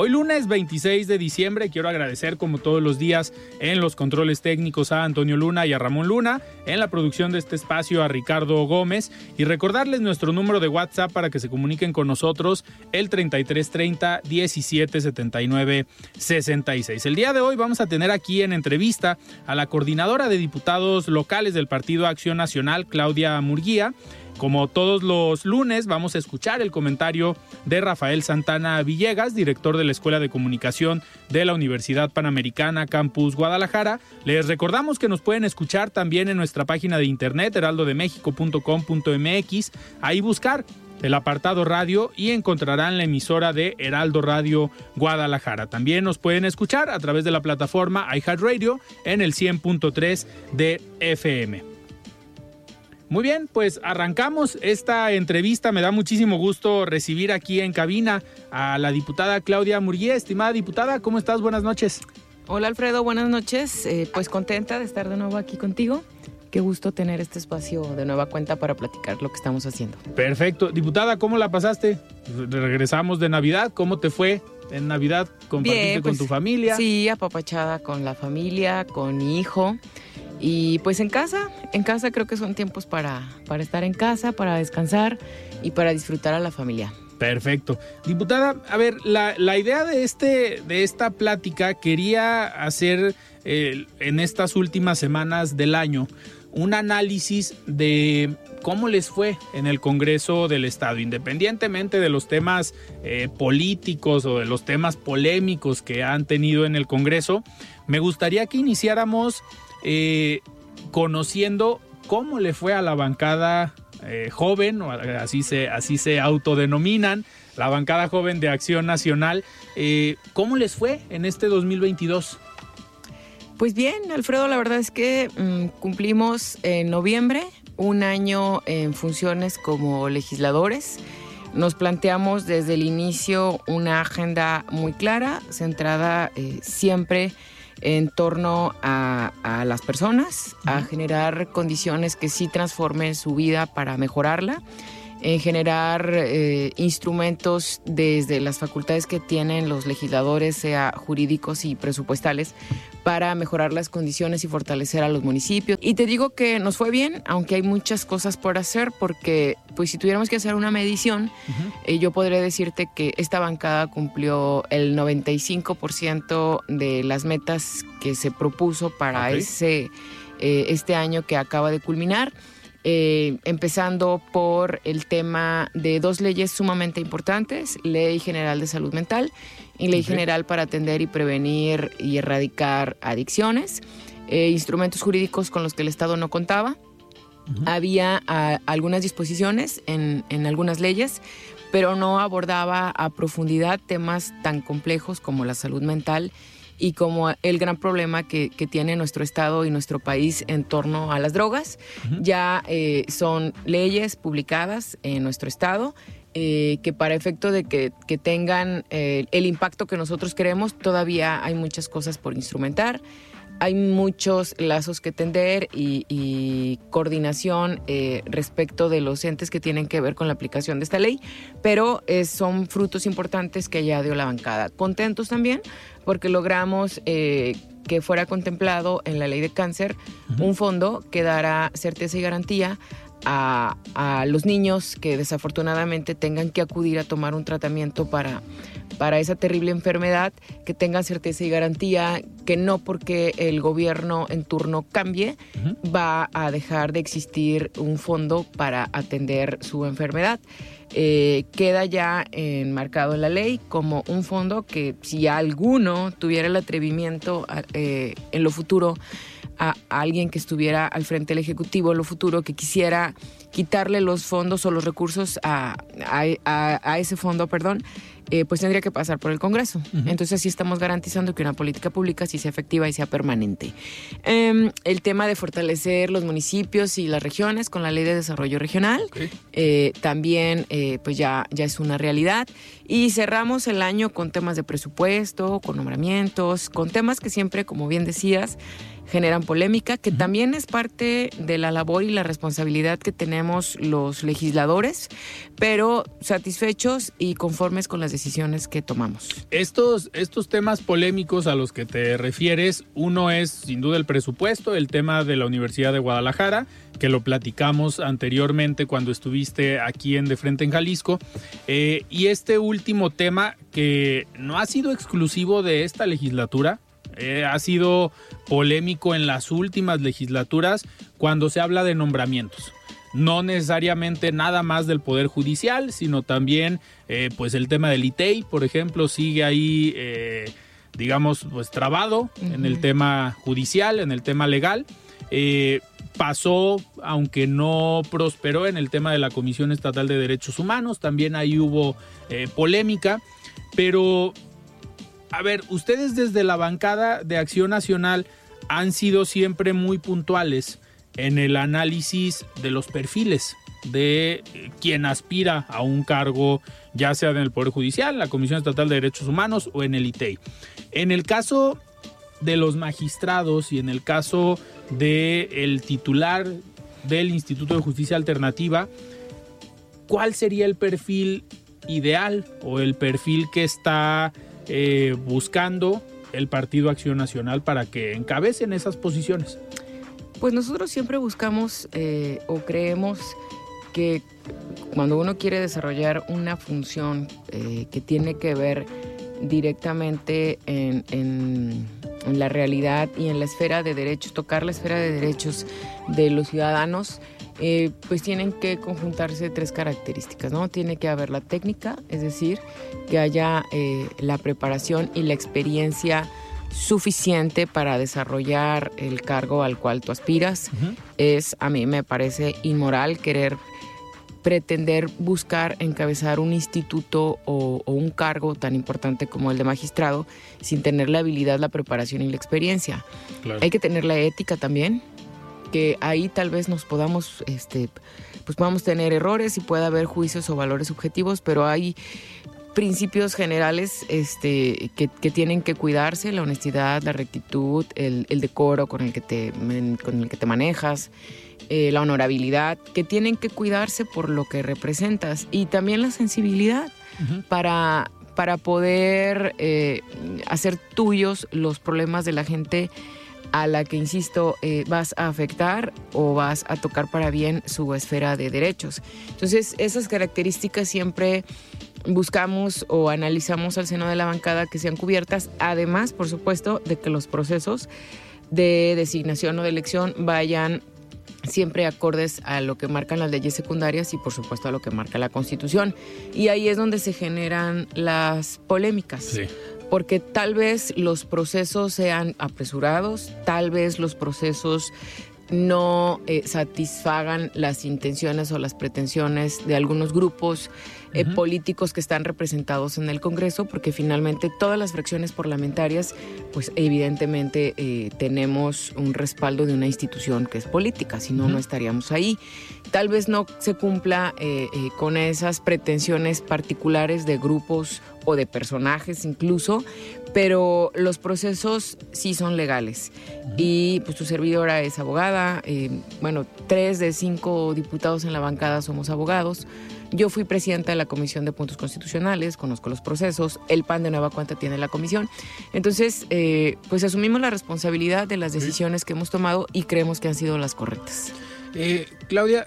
Hoy lunes 26 de diciembre quiero agradecer como todos los días en los controles técnicos a Antonio Luna y a Ramón Luna, en la producción de este espacio a Ricardo Gómez y recordarles nuestro número de WhatsApp para que se comuniquen con nosotros el 3330 1779 66. El día de hoy vamos a tener aquí en entrevista a la coordinadora de diputados locales del Partido Acción Nacional, Claudia Murguía, como todos los lunes, vamos a escuchar el comentario de Rafael Santana Villegas, director de la Escuela de Comunicación de la Universidad Panamericana Campus Guadalajara. Les recordamos que nos pueden escuchar también en nuestra página de internet heraldodemexico.com.mx. Ahí buscar el apartado radio y encontrarán la emisora de Heraldo Radio Guadalajara. También nos pueden escuchar a través de la plataforma iHeartRadio en el 100.3 de FM. Muy bien, pues arrancamos esta entrevista. Me da muchísimo gusto recibir aquí en cabina a la diputada Claudia Murguía. Estimada diputada, ¿cómo estás? Buenas noches. Hola Alfredo, buenas noches. Eh, pues contenta de estar de nuevo aquí contigo. Qué gusto tener este espacio de nueva cuenta para platicar lo que estamos haciendo. Perfecto. Diputada, ¿cómo la pasaste? Regresamos de Navidad. ¿Cómo te fue en Navidad? ¿Compartiste con pues, tu familia? Sí, apapachada con la familia, con mi hijo. Y pues en casa, en casa creo que son tiempos para, para estar en casa, para descansar y para disfrutar a la familia. Perfecto. Diputada, a ver, la, la idea de, este, de esta plática quería hacer eh, en estas últimas semanas del año un análisis de cómo les fue en el Congreso del Estado, independientemente de los temas eh, políticos o de los temas polémicos que han tenido en el Congreso. Me gustaría que iniciáramos eh, conociendo cómo le fue a la bancada eh, joven, o así se, así se autodenominan, la bancada joven de Acción Nacional. Eh, ¿Cómo les fue en este 2022? Pues bien, Alfredo, la verdad es que mm, cumplimos en noviembre un año en funciones como legisladores. Nos planteamos desde el inicio una agenda muy clara, centrada siempre en torno a, las personas, a generar condiciones que sí transformen su vida para mejorarla en generar eh, instrumentos desde las facultades que tienen los legisladores, sea jurídicos y presupuestales, para mejorar las condiciones y fortalecer a los municipios. Y te digo que nos fue bien, aunque hay muchas cosas por hacer, porque pues si tuviéramos que hacer una medición, eh, yo podría decirte que esta bancada cumplió el 95% de las metas que se propuso para ese, eh, este año que acaba de culminar. Eh, empezando por el tema de dos leyes sumamente importantes, Ley General de Salud Mental y Ley General para atender y prevenir y erradicar adicciones, eh, instrumentos jurídicos con los que el Estado no contaba. Había ah, algunas disposiciones en, en algunas leyes, pero no abordaba a profundidad temas tan complejos como la salud mental y como el gran problema que, tiene nuestro Estado y nuestro país en torno a las drogas. Ya eh, son leyes publicadas en nuestro Estado. Eh, que para efecto de que, tengan eh, el impacto que nosotros queremos, todavía hay muchas cosas por instrumentar hay muchos lazos que tender y, coordinación respecto de los entes que tienen que ver con la aplicación de esta ley, pero son frutos importantes que ya dio la bancada. Contentos también porque logramos eh, que fuera contemplado en la ley de cáncer un fondo que dará certeza y garantía a, a, los niños que desafortunadamente tengan que acudir a tomar un tratamiento para, para esa terrible enfermedad, que tengan certeza y garantía, que no porque el gobierno en turno cambie uh -huh. va a dejar de existir un fondo para atender su enfermedad. Eh, queda ya enmarcado en la ley como un fondo que si alguno tuviera el atrevimiento eh, en lo futuro a, alguien que estuviera al frente del Ejecutivo en lo futuro que quisiera quitarle los fondos o los recursos a, a, a ese fondo, perdón, eh, pues tendría que pasar por el Congreso. Uh -huh. Entonces sí estamos garantizando que una política pública sí sea efectiva y sea permanente. Eh, el tema de fortalecer los municipios y las regiones con la Ley de Desarrollo Regional okay. eh, también pues ya, ya es una realidad. Y cerramos el año con temas de presupuesto, con nombramientos, con temas que siempre, como bien decías, generan polémica, que uh -huh. también es parte de la labor y la responsabilidad que tenemos los legisladores, pero satisfechos y conformes con las decisiones que tomamos. Estos, estos temas polémicos a los que te refieres, uno es sin duda el presupuesto, el tema de la Universidad de Guadalajara, que lo platicamos anteriormente cuando estuviste aquí en De Frente en Jalisco, eh, y este último tema que no ha sido exclusivo de esta legislatura, eh, ha sido polémico en las últimas legislaturas cuando se habla de nombramientos. No necesariamente nada más del Poder Judicial, sino también eh, pues el tema del ITEI, por ejemplo, sigue ahí, eh, digamos, pues trabado uh -huh. en el tema judicial, en el tema legal. Eh, pasó, aunque no prosperó en el tema de la Comisión Estatal de Derechos Humanos, también ahí hubo polémica, pero a ver, ustedes desde la bancada de Acción Nacional han sido siempre muy puntuales en el análisis de los perfiles de quien aspira a un cargo, ya sea en el Poder Judicial, la Comisión Estatal de Derechos Humanos o en el ITEI. En el caso de los magistrados y en el caso del el titular del Instituto de Justicia Alternativa, ¿cuál sería el perfil ideal o el perfil que está eh, buscando el Partido Acción Nacional para que encabecen esas posiciones? Pues nosotros siempre buscamos eh, o creemos que cuando uno quiere desarrollar una función eh, que tiene que ver directamente en, la realidad y en la esfera de derechos, tocar la esfera de derechos de los ciudadanos, eh, pues tienen que conjuntarse tres características, ¿no? Tiene que haber la técnica, es decir, que haya eh, la preparación y la experiencia suficiente para desarrollar el cargo al cual tú aspiras. Uh -huh. Es, a mí me parece inmoral querer pretender buscar encabezar un instituto o, o, un cargo tan importante como el de magistrado sin tener la habilidad, la preparación y la experiencia. Claro. Hay que tener la ética también, que ahí tal vez nos podamos, este, pues podamos tener errores y pueda haber juicios o valores subjetivos, pero hay principios generales este, que, que, tienen que cuidarse, la honestidad, la rectitud, el, el decoro con el que te, con el que te manejas, eh, la honorabilidad, que tienen que cuidarse por lo que representas y también la sensibilidad uh -huh. para, para poder eh, hacer tuyos los problemas de la gente a la que, insisto, eh, vas a afectar o vas a tocar para bien su esfera de derechos. Entonces, esas características siempre buscamos o analizamos al seno de la bancada que sean cubiertas, además, por supuesto, de que los procesos de designación o de elección vayan siempre acordes a lo que marcan las leyes secundarias y por supuesto a lo que marca la Constitución. Y ahí es donde se generan las polémicas. Sí. Porque tal vez los procesos sean apresurados, tal vez los procesos no eh, satisfagan las intenciones o las pretensiones de algunos grupos eh, uh -huh. políticos que están representados en el Congreso, porque finalmente todas las fracciones parlamentarias, pues evidentemente eh, tenemos un respaldo de una institución que es política, si no, uh -huh. no estaríamos ahí. Tal vez no se cumpla eh, con esas pretensiones particulares de grupos o de personajes incluso, pero los procesos sí son legales. Uh -huh. Y pues tu servidora es abogada, bueno, tres de cinco diputados en la bancada somos abogados. Yo fui presidenta de la Comisión de Puntos Constitucionales, conozco los procesos, el PAN de Nueva Cuenta tiene la comisión. Entonces, eh, pues asumimos la responsabilidad de las decisiones que hemos tomado y creemos que han sido las correctas. Eh, Claudia,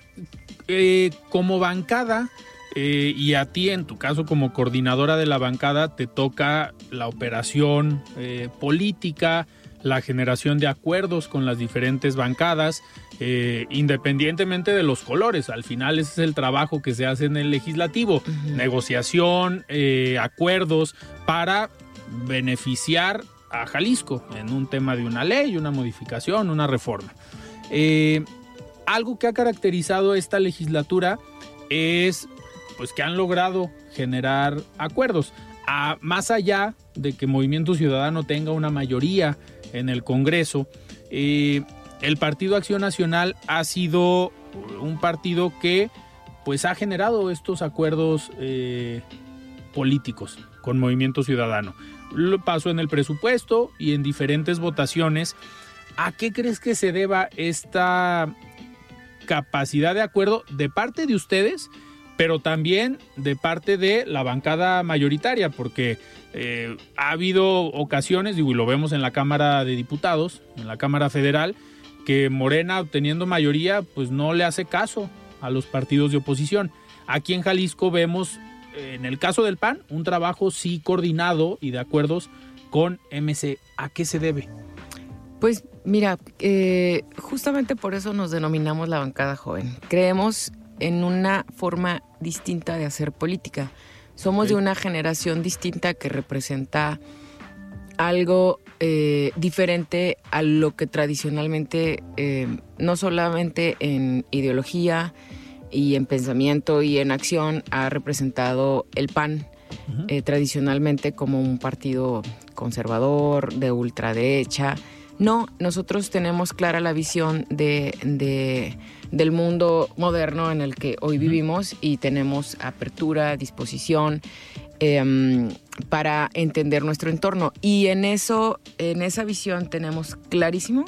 eh, como bancada, eh, y a ti, en tu caso, como coordinadora de la bancada, te toca la operación eh, política, la generación de acuerdos con las diferentes bancadas, eh, independientemente de los colores. Al final ese es el trabajo que se hace en el legislativo, negociación, acuerdos para beneficiar a Jalisco en un tema de una ley, una modificación, una reforma. algo que ha caracterizado esta legislatura es pues que han logrado generar acuerdos. A, más allá de que Movimiento Ciudadano tenga una mayoría en el Congreso, el Partido Acción Nacional ha sido un partido que pues ha generado estos acuerdos eh, políticos con Movimiento Ciudadano. Lo pasó en el presupuesto y en diferentes votaciones. ¿A qué crees que se deba esta capacidad de acuerdo de parte de ustedes? Pero también de parte de la bancada mayoritaria, porque eh, ha habido ocasiones, y lo vemos en la Cámara de Diputados, en la Cámara Federal, que Morena, obteniendo mayoría, pues no le hace caso a los partidos de oposición. Aquí en Jalisco vemos, en el caso del PAN, un trabajo sí coordinado y de acuerdos con MC. ¿A qué se debe? Pues mira, eh, justamente por eso nos denominamos la bancada joven. Creemos en una forma distinta de hacer política. Somos de una generación distinta que representa algo eh, diferente a lo que tradicionalmente, eh, no solamente en ideología y en pensamiento y en acción, ha representado el PAN. Eh, tradicionalmente como un partido conservador, de ultraderecha. No, nosotros tenemos clara la visión de del mundo moderno en el que hoy vivimos y tenemos apertura, disposición em, para entender nuestro entorno. Y en eso, en esa visión tenemos clarísimo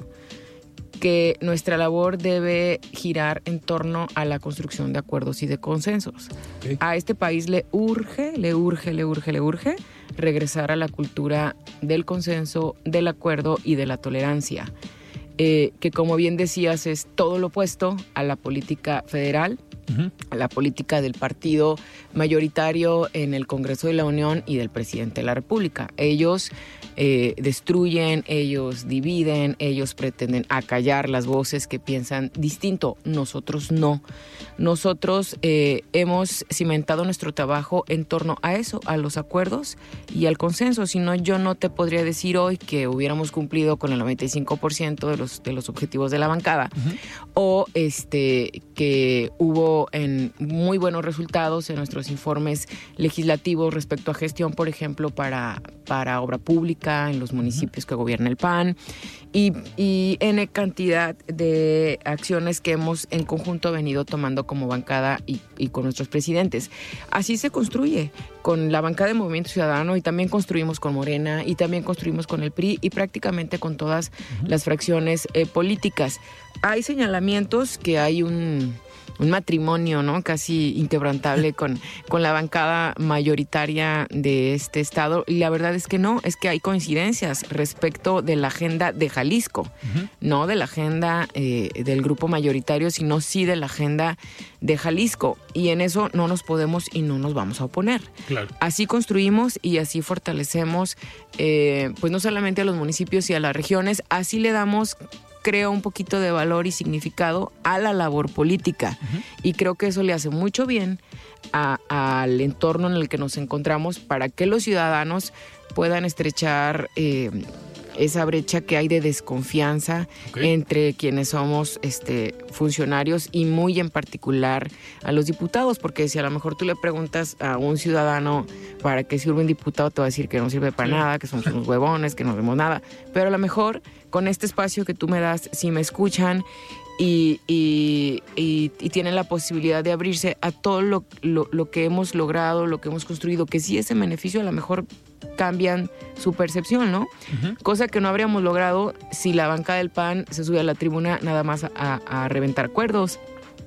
que nuestra labor debe girar en torno a la construcción de acuerdos y de consensos. A este país le urge, le urge, le urge, le urge regresar a la cultura del consenso, del acuerdo y de la tolerancia. Eh, que como bien decías es todo lo opuesto a la política federal, a la política del partido mayoritario en el Congreso de la Unión y del presidente de la República. Ellos eh, destruyen, ellos dividen, ellos pretenden acallar las voces que piensan distinto. Nosotros no. Nosotros eh, hemos cimentado nuestro trabajo en torno a eso, a los acuerdos y al consenso. Si no, yo no te podría decir hoy que hubiéramos cumplido con el 95% de los, de los objetivos de la bancada o este, que hubo en muy buenos resultados en nuestros informes legislativos respecto a gestión, por ejemplo, para, para obra pública en los municipios que gobierna el PAN y, y N cantidad de acciones que hemos en conjunto venido tomando como bancada y, con nuestros presidentes. Así se construye con la bancada de Movimiento Ciudadano y también construimos con Morena y también construimos con el PRI y prácticamente con todas las fracciones eh, políticas. Hay señalamientos que hay un un matrimonio, ¿no? Casi inquebrantable con, con la bancada mayoritaria de este estado. Y la verdad es que no, es que hay coincidencias respecto de la agenda de Jalisco, no de la agenda eh, del grupo mayoritario, sino sí de la agenda de Jalisco. Y en eso no nos podemos y no nos vamos a oponer. Así construimos y así fortalecemos, eh, pues no solamente a los municipios y a las regiones, así le damos creo un poquito de valor y significado a la labor política. Y creo que eso le hace mucho bien al entorno en el que nos encontramos para que los ciudadanos puedan estrechar eh, esa brecha que hay de desconfianza entre quienes somos este, funcionarios y muy en particular a los diputados, porque si a lo mejor tú le preguntas a un ciudadano para qué sirve un diputado, te va a decir que no sirve para nada, que somos unos huevones, que no vemos nada, pero a lo mejor con este espacio que tú me das, si me escuchan y, tienen la posibilidad de abrirse a todo lo, lo, que hemos logrado, lo que hemos construido, que sí ese beneficio a lo mejor cambian su percepción, ¿no? Cosa que no habríamos logrado si la banca del PAN se sube a la tribuna nada más a, reventar acuerdos,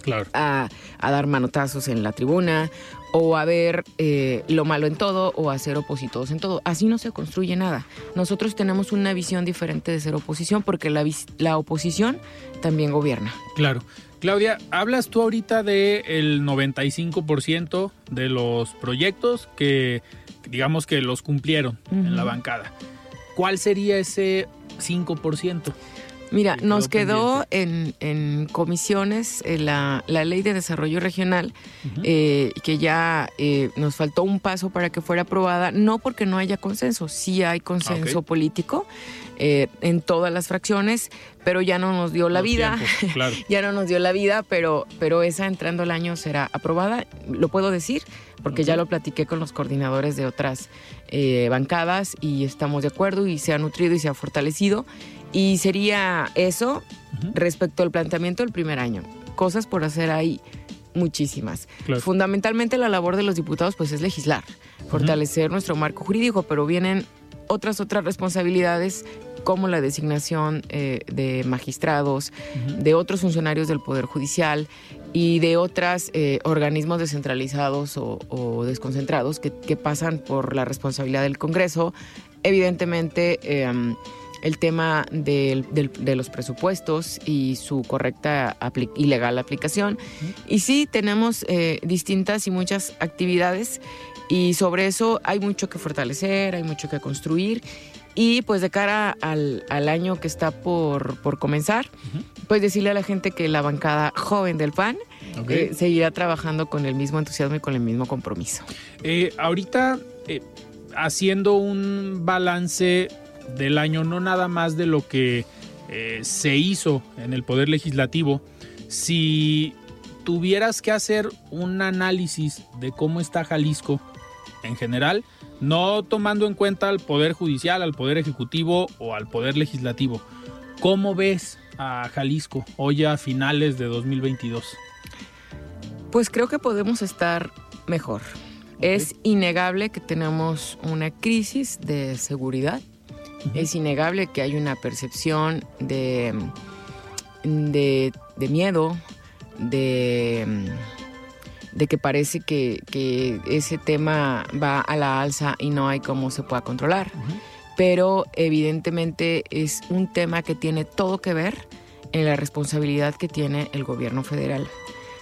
claro. a, dar manotazos en la tribuna, o a ver eh, lo malo en todo, o a ser opositores en todo. Así no se construye nada. Nosotros tenemos una visión diferente de ser oposición, porque la, la oposición también gobierna. Claro. Claudia, hablas tú ahorita del el 95% de los proyectos que digamos que los cumplieron en la bancada. ¿Cuál sería ese 5%? Mira, nos quedó en, comisiones eh, la, ley de desarrollo regional, eh, que ya eh, nos faltó un paso para que fuera aprobada, no porque no haya consenso, sí hay consenso político en todas las fracciones, pero ya no nos dio la vida, ya no nos dio la vida, pero, pero esa entrando el año será aprobada, lo puedo decir, porque ya lo platiqué con los coordinadores de otras bancadas y estamos de acuerdo y se ha nutrido y se ha fortalecido. Y sería eso respecto al planteamiento del primer año. Cosas por hacer ahí muchísimas. Fundamentalmente la labor de los diputados pues es legislar, fortalecer nuestro marco jurídico, pero vienen otras otras responsabilidades como la designación eh, de magistrados, de otros funcionarios del Poder Judicial y de otros eh, organismos descentralizados o, desconcentrados que, pasan por la responsabilidad del Congreso. Evidentemente, em, el tema de, los presupuestos y su correcta y legal aplicación. Y sí, tenemos eh, distintas y muchas actividades y sobre eso hay mucho que fortalecer, hay mucho que construir. Y pues de cara al, año que está por, comenzar, pues decirle a la gente que la bancada joven del PAN eh, seguirá trabajando con el mismo entusiasmo y con el mismo compromiso. Eh, ahorita, haciendo un balance del año, no nada más de lo que eh, se hizo en el Poder Legislativo, si tuvieras que hacer un análisis de cómo está Jalisco en general, no tomando en cuenta al Poder Judicial, al Poder Ejecutivo o al Poder Legislativo, ¿cómo ves a Jalisco hoy a finales de 2022? Pues creo que podemos estar mejor. Es innegable que tenemos una crisis de seguridad es innegable que hay una percepción de, de, miedo, de, de, que parece que, ese tema va a la alza y no hay cómo se pueda controlar. Pero evidentemente es un tema que tiene todo que ver en la responsabilidad que tiene el gobierno federal.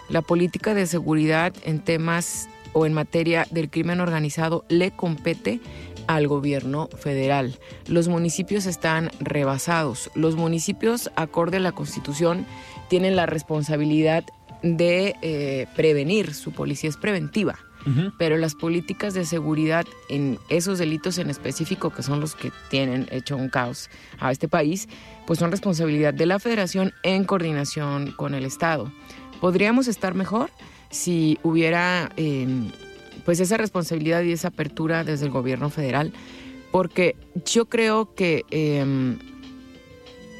La política de seguridad en temas o en materia del crimen organizado le compete al gobierno federal. Los municipios están rebasados. Los municipios, acorde a la Constitución, tienen la responsabilidad de eh, prevenir. Su policía es preventiva. Pero las políticas de seguridad en esos delitos en específico, que son los que tienen hecho un caos a este país, pues son responsabilidad de la federación en coordinación con el Estado. ¿Podríamos estar mejor si hubiera em, pues esa responsabilidad y esa apertura desde el gobierno federal, porque yo creo que em,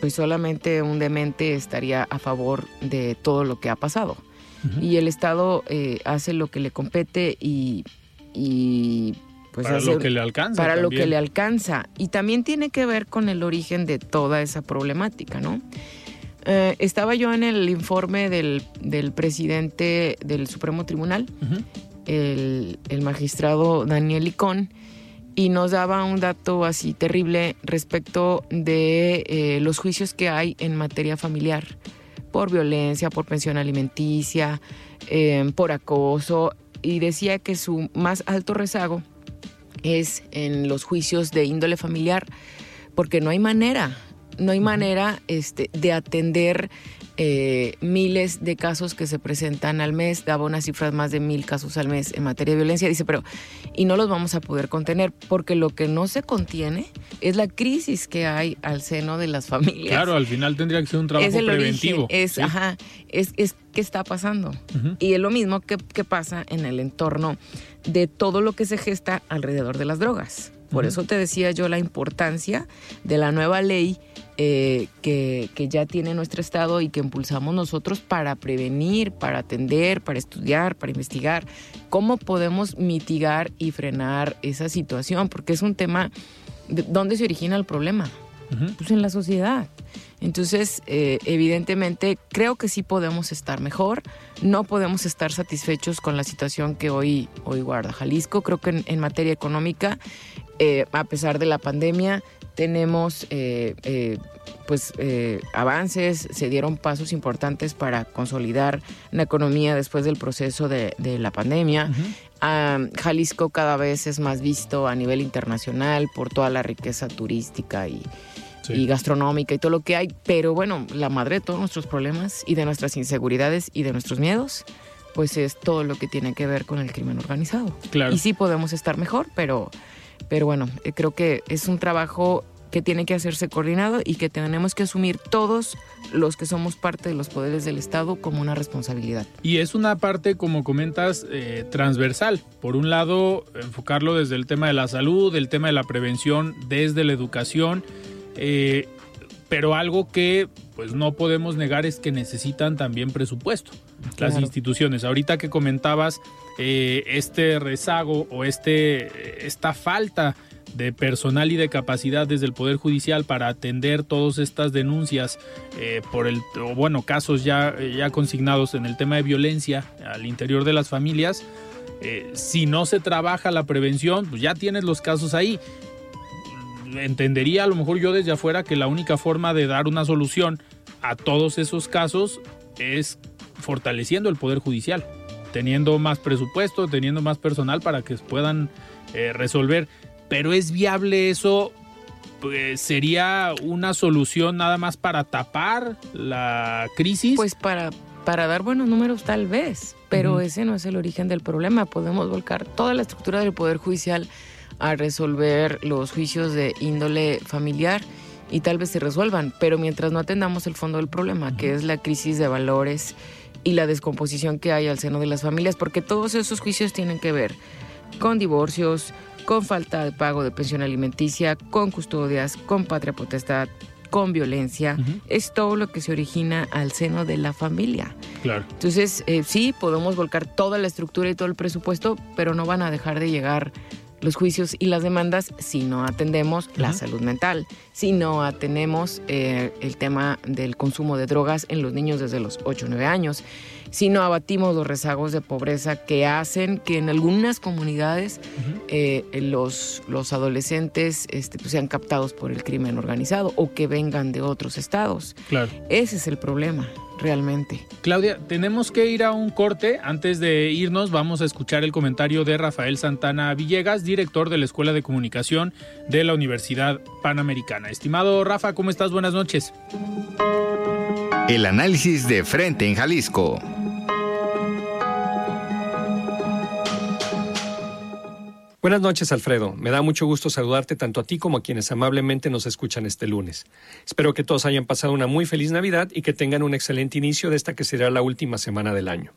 pues solamente un demente estaría a favor de todo lo que ha pasado. Y el Estado eh, hace lo que le compete y, pues para lo que le alcanza. Para lo que le alcanza. Y también tiene que ver con el origen de toda esa problemática, ¿no? Eh, estaba yo en el informe del, presidente del Supremo Tribunal el, magistrado Daniel Icón y nos daba un dato así terrible respecto de eh, los juicios que hay en materia familiar por violencia, por pensión alimenticia, em, por acoso, y decía que su más alto rezago es en los juicios de índole familiar, porque no hay manera, no hay manera este, de atender eh, miles de casos que se presentan al mes, daba unas cifras más de mil casos al mes en materia de violencia, dice, pero, y no los vamos a poder contener, porque lo que no se contiene es la crisis que hay al seno de las familias. Claro, al final tendría que ser un trabajo preventivo. es, ajá, es, es qué está pasando. Y es lo mismo que, pasa en el entorno de todo lo que se gesta alrededor de las drogas. Por eso te decía yo la importancia de la nueva ley eh, que, ya tiene nuestro Estado y que impulsamos nosotros para prevenir, para atender, para estudiar, para investigar, cómo podemos mitigar y frenar esa situación, porque es un tema, de, ¿dónde se origina el problema? Pues en la sociedad. Entonces, eh, evidentemente, creo que sí podemos estar mejor. No podemos estar satisfechos con la situación que hoy, hoy guarda Jalisco. Creo que en, materia económica, eh, a pesar de la pandemia, tenemos eh, eh, pues eh, avances, se dieron pasos importantes para consolidar la economía después del proceso de, la pandemia. Ah, Jalisco cada vez es más visto a nivel internacional por toda la riqueza turística y, y gastronómica y todo lo que hay, pero bueno, la madre de todos nuestros problemas y de nuestras inseguridades y de nuestros miedos pues es todo lo que tiene que ver con el crimen organizado. Claro. Y sí podemos estar mejor, pero pero bueno, eh, creo que es un trabajo que tiene que hacerse coordinado y que tenemos que asumir todos los que somos parte de los poderes del Estado como una responsabilidad. Y es una parte, como comentas, eh, transversal. Por un lado, enfocarlo desde el tema de la salud, el tema de la prevención, desde la educación, eh, pero algo que pues no podemos negar es que necesitan también presupuesto las instituciones. Ahorita que comentabas eh, este rezago o este, esta falta de personal y de capacidad desde el Poder Judicial para atender todas estas denuncias eh, por el, bueno, casos ya, ya consignados en el tema de violencia al interior de las familias, eh, si no se trabaja la prevención, pues ya tienes los casos ahí. Entendería a lo mejor yo desde afuera que la única forma de dar una solución a todos esos casos es fortaleciendo el Poder Judicial, teniendo más presupuesto, teniendo más personal para que puedan eh, resolver. Pero es viable eso, pues, sería una solución nada más para tapar la crisis. Pues para, para dar buenos números tal vez, pero ese no es el origen del problema. Podemos volcar toda la estructura del Poder Judicial a resolver los juicios de índole familiar y tal vez se resuelvan, pero mientras no atendamos el fondo del problema, que es la crisis de valores y la descomposición que hay al seno de las familias, porque todos esos juicios tienen que ver con divorcios, con falta de pago de pensión alimenticia, con custodias, con patria potestad, con violencia, es todo lo que se origina al seno de la familia. Claro. Entonces, eh, sí, podemos volcar toda la estructura y todo el presupuesto, pero no van a dejar de llegar los juicios y las demandas si no atendemos la salud mental, si no atendemos eh, el tema del consumo de drogas en los niños desde los 8 o 9 años, si no abatimos los rezagos de pobreza que hacen que en algunas comunidades eh, los, los adolescentes este, pues, sean captados por el crimen organizado o que vengan de otros estados. Claro. Ese es el problema realmente. Claudia, tenemos que ir a un corte. Antes de irnos, vamos a escuchar el comentario de Rafael Santana Villegas, director de la Escuela de Comunicación de la Universidad Panamericana. Estimado Rafa, ¿cómo estás? Buenas noches. El análisis de frente en Jalisco. Buenas noches, Alfredo. Me da mucho gusto saludarte tanto a ti como a quienes amablemente nos escuchan este lunes. Espero que todos hayan pasado una muy feliz Navidad y que tengan un excelente inicio de esta que será la última semana del año.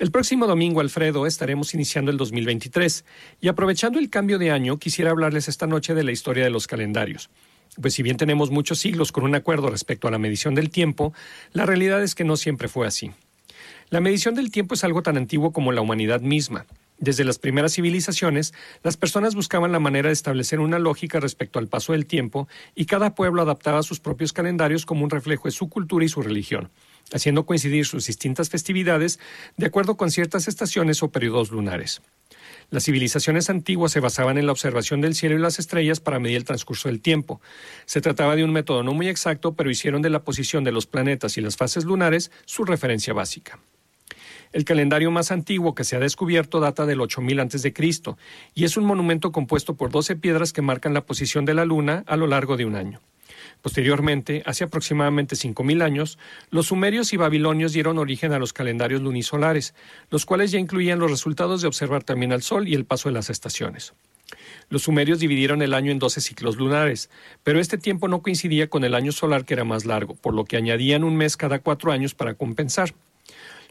El próximo domingo, Alfredo, estaremos iniciando el 2023 y aprovechando el cambio de año, quisiera hablarles esta noche de la historia de los calendarios. Pues si bien tenemos muchos siglos con un acuerdo respecto a la medición del tiempo, la realidad es que no siempre fue así. La medición del tiempo es algo tan antiguo como la humanidad misma. Desde las primeras civilizaciones, las personas buscaban la manera de establecer una lógica respecto al paso del tiempo y cada pueblo adaptaba sus propios calendarios como un reflejo de su cultura y su religión, haciendo coincidir sus distintas festividades de acuerdo con ciertas estaciones o periodos lunares. Las civilizaciones antiguas se basaban en la observación del cielo y las estrellas para medir el transcurso del tiempo. Se trataba de un método no muy exacto, pero hicieron de la posición de los planetas y las fases lunares su referencia básica. El calendario más antiguo que se ha descubierto data del 8000 a.C. y es un monumento compuesto por 12 piedras que marcan la posición de la luna a lo largo de un año. Posteriormente, hace aproximadamente 5.000 años, los sumerios y babilonios dieron origen a los calendarios lunisolares, los cuales ya incluían los resultados de observar también al Sol y el paso de las estaciones. Los sumerios dividieron el año en 12 ciclos lunares, pero este tiempo no coincidía con el año solar que era más largo, por lo que añadían un mes cada cuatro años para compensar.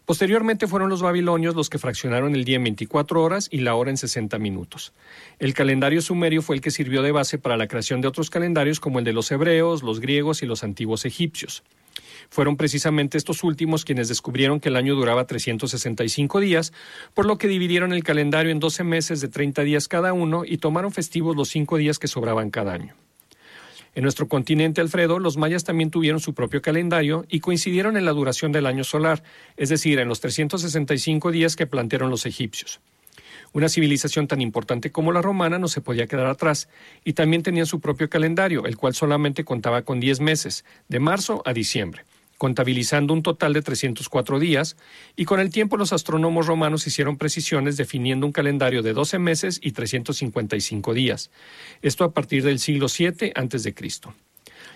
Posteriormente fueron los babilonios los que fraccionaron el día en 24 horas y la hora en 60 minutos. El calendario sumerio fue el que sirvió de base para la creación de otros calendarios como el de los hebreos, los griegos y los antiguos egipcios. Fueron precisamente estos últimos quienes descubrieron que el año duraba 365 días, por lo que dividieron el calendario en 12 meses de 30 días cada uno y tomaron festivos los cinco días que sobraban cada año. En nuestro continente, Alfredo, los mayas también tuvieron su propio calendario y coincidieron en la duración del año solar, es decir, en los 365 días que plantearon los egipcios. Una civilización tan importante como la romana no se podía quedar atrás, y también tenía su propio calendario, el cual solamente contaba con 10 meses, de marzo a diciembre contabilizando un total de 304 días, y con el tiempo los astrónomos romanos hicieron precisiones definiendo un calendario de 12 meses y 355 días, esto a partir del siglo VII a.C.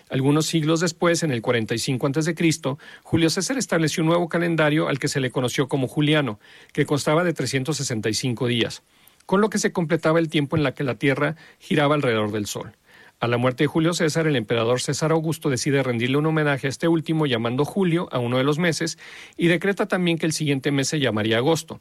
Algunos siglos después, en el 45 a.C., Julio César estableció un nuevo calendario al que se le conoció como Juliano, que constaba de 365 días, con lo que se completaba el tiempo en la que la Tierra giraba alrededor del Sol. A la muerte de Julio César, el emperador César Augusto decide rendirle un homenaje a este último llamando Julio a uno de los meses y decreta también que el siguiente mes se llamaría agosto,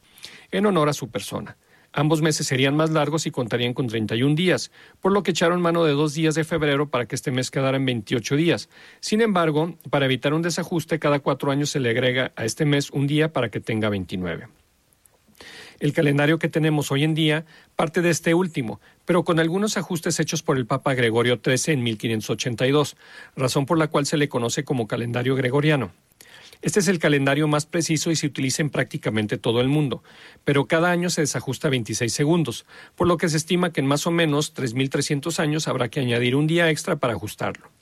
en honor a su persona. Ambos meses serían más largos y contarían con 31 días, por lo que echaron mano de dos días de febrero para que este mes quedara en 28 días. Sin embargo, para evitar un desajuste, cada cuatro años se le agrega a este mes un día para que tenga 29. El calendario que tenemos hoy en día parte de este último, pero con algunos ajustes hechos por el Papa Gregorio XIII en 1582, razón por la cual se le conoce como calendario gregoriano. Este es el calendario más preciso y se utiliza en prácticamente todo el mundo, pero cada año se desajusta 26 segundos, por lo que se estima que en más o menos 3.300 años habrá que añadir un día extra para ajustarlo.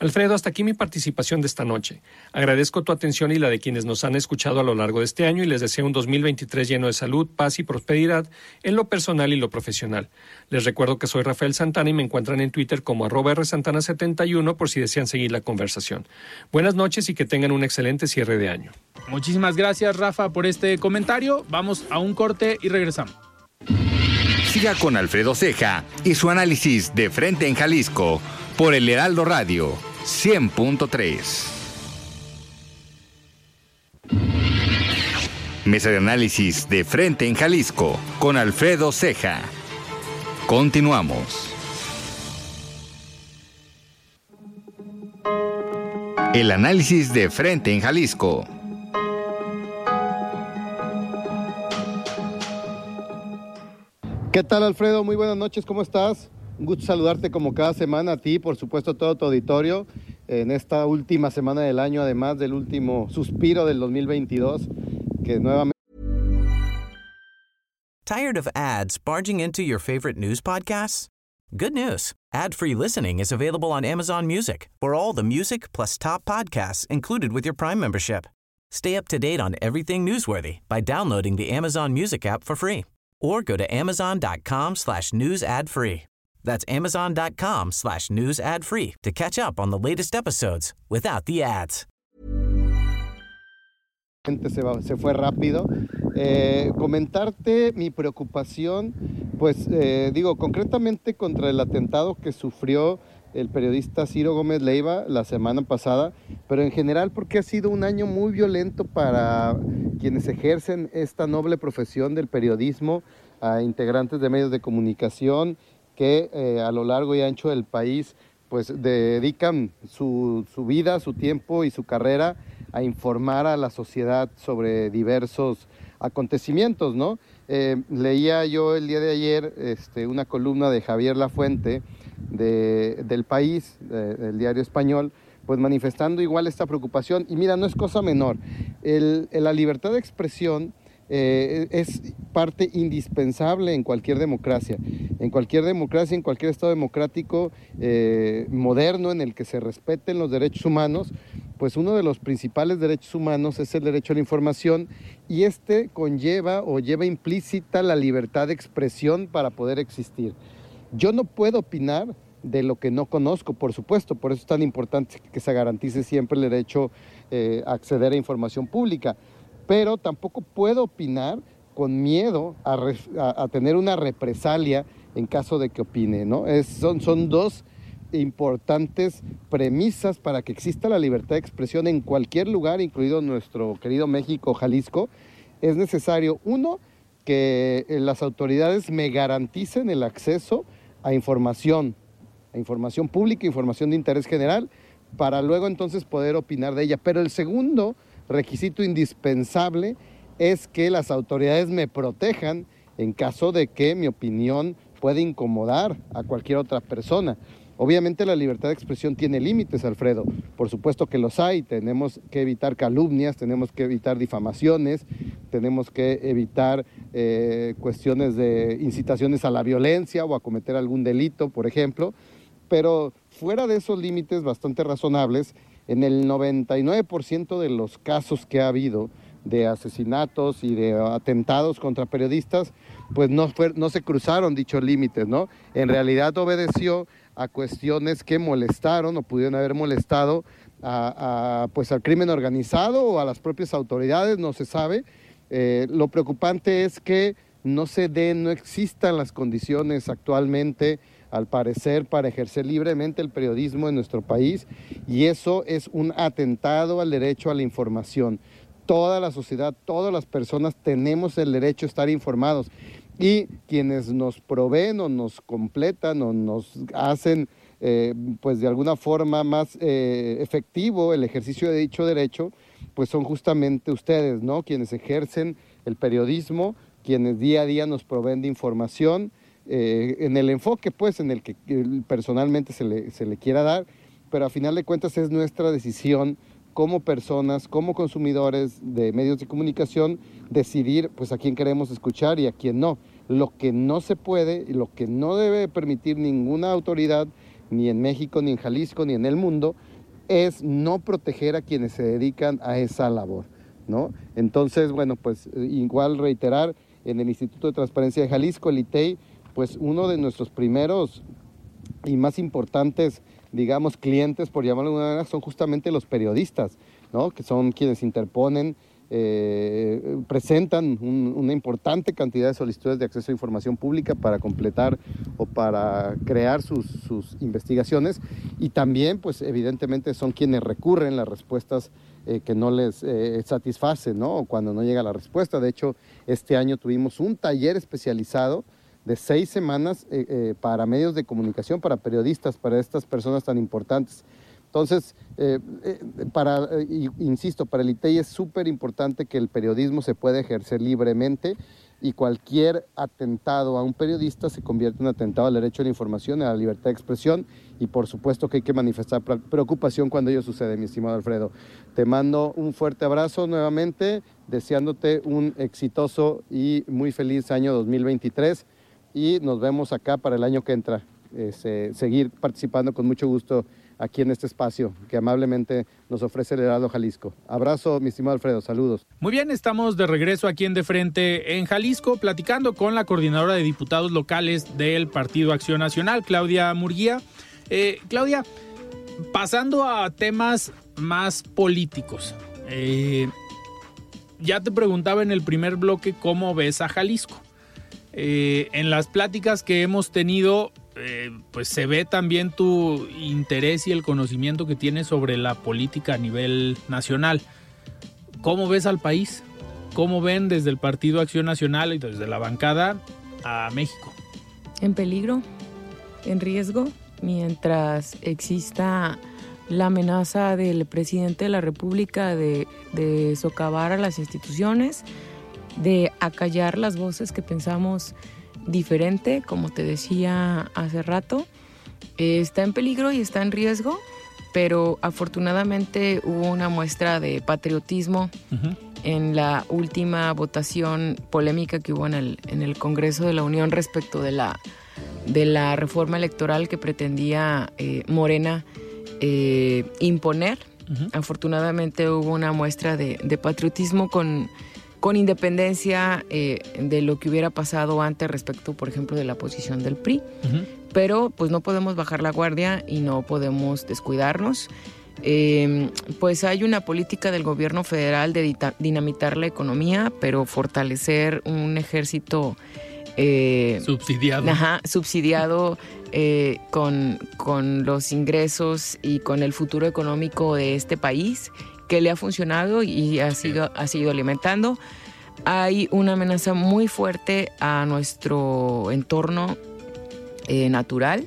Alfredo, hasta aquí mi participación de esta noche. Agradezco tu atención y la de quienes nos han escuchado a lo largo de este año y les deseo un 2023 lleno de salud, paz y prosperidad en lo personal y lo profesional. Les recuerdo que soy Rafael Santana y me encuentran en Twitter como arroba rsantana71 por si desean seguir la conversación. Buenas noches y que tengan un excelente cierre de año. Muchísimas gracias, Rafa, por este comentario. Vamos a un corte y regresamos. Siga con Alfredo Ceja y su análisis de frente en Jalisco por el Heraldo Radio 100.3. Mesa de análisis de frente en Jalisco con Alfredo Ceja. Continuamos. El análisis de frente en Jalisco. ¿Qué tal Alfredo? Muy buenas noches, ¿cómo estás? Un gusto saludarte como cada semana a ti, por supuesto todo tu auditorio, en esta última semana del año, además del último suspiro del 2022, que nuevamente... Tired of ads barging into your favorite news podcasts? Good news. Ad-free listening is available on Amazon Music for all the music plus top podcasts included with your Prime membership. Stay up to date on everything newsworthy by downloading the Amazon Music app for free or go to amazon.com slash news ad free. That's amazon.com slash news ad free to catch up on the latest episodes without the ads. Se, va, se fue rápido. Eh, comentarte mi preocupación, pues eh, digo, concretamente contra el atentado que sufrió el periodista Ciro Gómez Leiva la semana pasada, pero en general porque ha sido un año muy violento para quienes ejercen esta noble profesión del periodismo, a integrantes de medios de comunicación que eh, a lo largo y ancho del país pues dedican su, vida, su tiempo y su carrera a informar a la sociedad sobre diversos acontecimientos, ¿no? Eh, leía yo el día de ayer este, una columna de Javier Lafuente de, del país, del diario español, pues manifestando igual esta preocupación. Y mira, no es cosa menor. la libertad de expresión eh, es parte indispensable en cualquier democracia. En cualquier democracia, en cualquier Estado democrático eh, moderno en el que se respeten los derechos humanos, pues uno de los principales derechos humanos es el derecho a la información y este conlleva o lleva implícita la libertad de expresión para poder existir. Yo no puedo opinar de lo que no conozco, por supuesto, por eso es tan importante que se garantice siempre el derecho eh, a acceder a información pública pero tampoco puedo opinar con miedo a, tener una represalia en caso de que opine, ¿no? son, son dos importantes premisas para que exista la libertad de expresión en cualquier lugar, incluido nuestro querido México, Jalisco. Es necesario, uno, que eh, las autoridades me garanticen el acceso a información, a información pública, información de interés general, para luego entonces poder opinar de ella. Pero el segundo requisito indispensable es que las autoridades me protejan en caso de que mi opinión pueda incomodar a cualquier otra persona. Obviamente la libertad de expresión tiene límites, Alfredo. Por supuesto que los hay. Tenemos que evitar calumnias, tenemos que evitar difamaciones, tenemos que evitar eh, cuestiones de incitaciones a la violencia o a cometer algún delito, por ejemplo. Pero fuera de esos límites bastante razonables, en el 99% de los casos que ha habido de asesinatos y de atentados contra periodistas, pues no, no se cruzaron dichos límites, ¿no? En realidad obedeció a cuestiones que molestaron o pudieron haber molestado a, pues al crimen organizado o a las propias autoridades, no se sabe. Eh, lo preocupante es que no se den, no existan las condiciones actualmente, al parecer, para ejercer libremente el periodismo en nuestro país y eso es un atentado al derecho a la información. Toda la sociedad, todas las personas tenemos el derecho a estar informados y quienes nos proveen o nos completan o nos hacen eh, pues de alguna forma más eh, efectivo el ejercicio de dicho derecho, pues son justamente ustedes, ¿no? Quienes ejercen el periodismo, quienes día a día nos proveen de información, eh, en el enfoque pues en el que personalmente se le, se le quiera dar, pero a final de cuentas es nuestra decisión como personas, como consumidores de medios de comunicación, decidir pues a quién queremos escuchar y a quién no. Lo que no se puede y lo que no debe permitir ninguna autoridad, ni en México, ni en Jalisco, ni en el mundo, es no proteger a quienes se dedican a esa labor. ¿no? Entonces, bueno, pues igual reiterar, en el Instituto de Transparencia de Jalisco, el ITEI, pues uno de nuestros primeros y más importantes digamos, clientes, por llamarlo de una manera, son justamente los periodistas, ¿no? que son quienes interponen, eh, presentan una importante cantidad de solicitudes de acceso a información pública para completar o para crear sus, investigaciones y también, pues evidentemente, son quienes recurren las respuestas eh, que no les eh, satisfacen, ¿no? Cuando no llega la respuesta. De hecho, este año tuvimos un taller especializado de seis semanas eh, eh, para medios de comunicación, para periodistas, para estas personas tan importantes. Entonces, eh, para, insisto, para el ITEI es súper importante que el periodismo se pueda ejercer libremente y cualquier atentado a un periodista se convierte en un atentado al derecho a la información, a la libertad de expresión y por supuesto que hay que manifestar preocupación cuando ello sucede, mi estimado Alfredo. Te mando un fuerte abrazo nuevamente, deseándote un exitoso y muy feliz año 2023 y nos vemos acá para el año que entra. Este, seguir participando con mucho gusto aquí en este espacio que amablemente nos ofrece el Heraldo Jalisco. Abrazo, mi estimado Alfredo, saludos. Muy bien, estamos de regreso aquí en De Frente en Jalisco, platicando con la coordinadora de diputados locales del Partido Acción Nacional, Claudia Murguía. Eh, Claudia, pasando a temas más políticos. Eh, ya te preguntaba en el primer bloque cómo ves a Jalisco. Eh, en las pláticas que hemos tenido, eh, pues se ve también tu interés y el conocimiento que tienes sobre la política a nivel nacional. ¿Cómo ves al país? ¿Cómo ven desde el Partido Acción Nacional y desde la bancada a México? En peligro, en riesgo, mientras exista la amenaza del presidente de la República de, de socavar a las instituciones, de acallar las voces que pensamos diferente, como te decía hace rato. Eh, está en peligro y está en riesgo, pero afortunadamente hubo una muestra de patriotismo en la última votación polémica que hubo en el, en el Congreso de la Unión respecto de la, de la reforma electoral que pretendía eh, Morena eh, imponer. Afortunadamente hubo una muestra de, de patriotismo con con independencia eh, de lo que hubiera pasado antes respecto, por ejemplo, de la posición del PRI. Pero pues no podemos bajar la guardia y no podemos descuidarnos. Em, pues hay una política del gobierno federal de dinamitar la economía, pero fortalecer un ejército eh, subsidiado, ajá, subsidiado eh, con, con los ingresos y con el futuro económico de este país que le ha funcionado y ha sido, ha sido alimentando. Hay una amenaza muy fuerte a nuestro entorno eh, natural.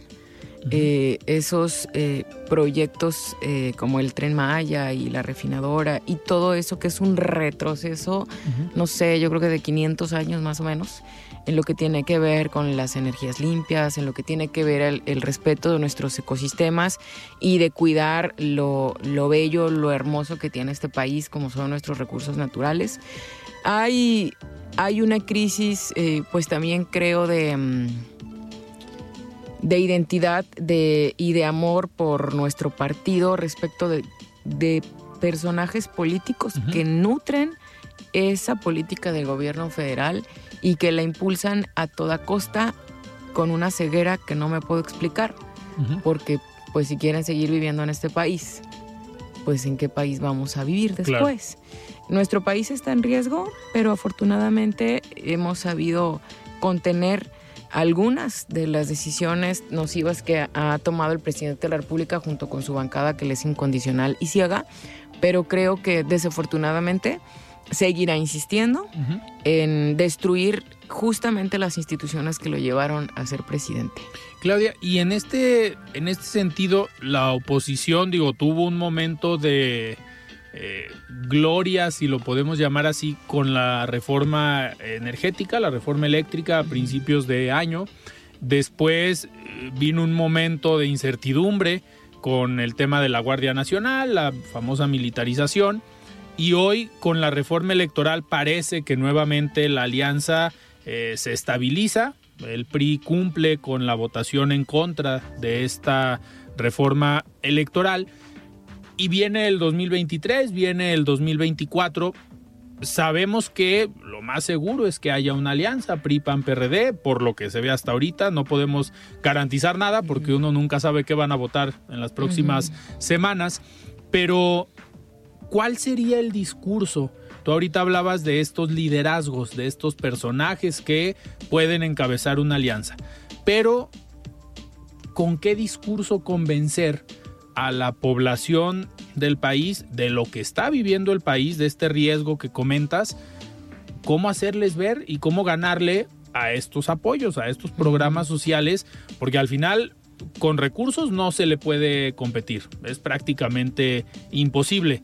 eh, esos eh, proyectos como el tren Maya y la refinadora y todo eso que es un retroceso, no sé, yo creo que de 500 años más o menos, en lo que tiene que ver con las energías limpias, en lo que tiene que ver el, el respeto de nuestros ecosistemas y de cuidar lo, lo bello, lo hermoso que tiene este país, como son nuestros recursos naturales. Hay, hay una crisis, eh, pues también creo, de, mm, de identidad de, y de amor por nuestro partido respecto de, de personajes políticos que nutren esa política del gobierno federal y que la impulsan a toda costa con una ceguera que no me puedo explicar. Porque, pues, si quieren seguir viviendo en este país, pues, ¿en qué país vamos a vivir después? Nuestro país está en riesgo, pero afortunadamente hemos sabido contener algunas de las decisiones nocivas que ha tomado el presidente de la República junto con su bancada que le es incondicional y ciega, pero creo que desafortunadamente seguirá insistiendo en destruir justamente las instituciones que lo llevaron a ser presidente. Claudia, y en este, en este sentido, la oposición, digo, tuvo un momento de eh, gloria, si lo podemos llamar así, con la reforma energética, la reforma eléctrica a principios de año. Después eh, vino un momento de incertidumbre con el tema de la Guardia Nacional, la famosa militarización. Y hoy con la reforma electoral parece que nuevamente la alianza eh, se estabiliza. El PRI cumple con la votación en contra de esta reforma electoral. Y viene el 2023, viene el 2024. Sabemos que lo más seguro es que haya una alianza PRI-PAN-PRD, por lo que se ve hasta ahorita. No podemos garantizar nada porque uno nunca sabe qué van a votar en las próximas semanas. Pero, ¿cuál sería el discurso? Tú ahorita hablabas de estos liderazgos, de estos personajes que pueden encabezar una alianza. Pero, ¿con qué discurso convencer a la población del país de lo que está viviendo el país, de este riesgo que comentas? ¿Cómo hacerles ver y cómo ganarle a estos apoyos, a estos programas sociales? Porque al final con recursos no se le puede competir, es prácticamente imposible.